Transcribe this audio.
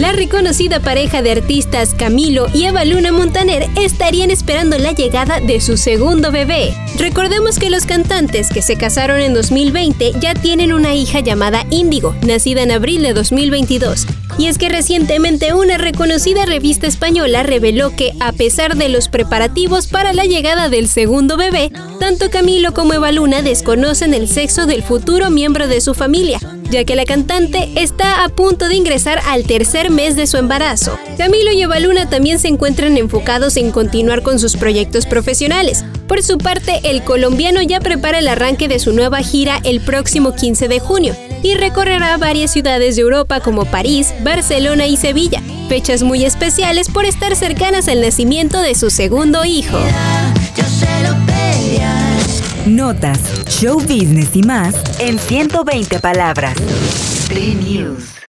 La reconocida pareja de artistas Camilo y Eva Luna Montaner estarían esperando la llegada de su segundo bebé. Recordemos que los cantantes que se casaron en 2020 ya tienen una hija llamada Índigo, nacida en abril de 2022. Y es que recientemente una reconocida revista española reveló que, a pesar de los preparativos para la llegada del segundo bebé, tanto Camilo como Eva Luna desconocen el sexo del futuro miembro de su familia, ya que la cantante está a punto de ingresar al tercer mes de su embarazo. Camilo y Eva Luna también se encuentran enfocados en continuar con sus proyectos profesionales. Por su parte, el colombiano ya prepara el arranque de su nueva gira el próximo 15 de junio y recorrerá varias ciudades de Europa como París, Barcelona y Sevilla, fechas muy especiales por estar cercanas al nacimiento de su segundo hijo. Notas, show business y más en 120 palabras. News.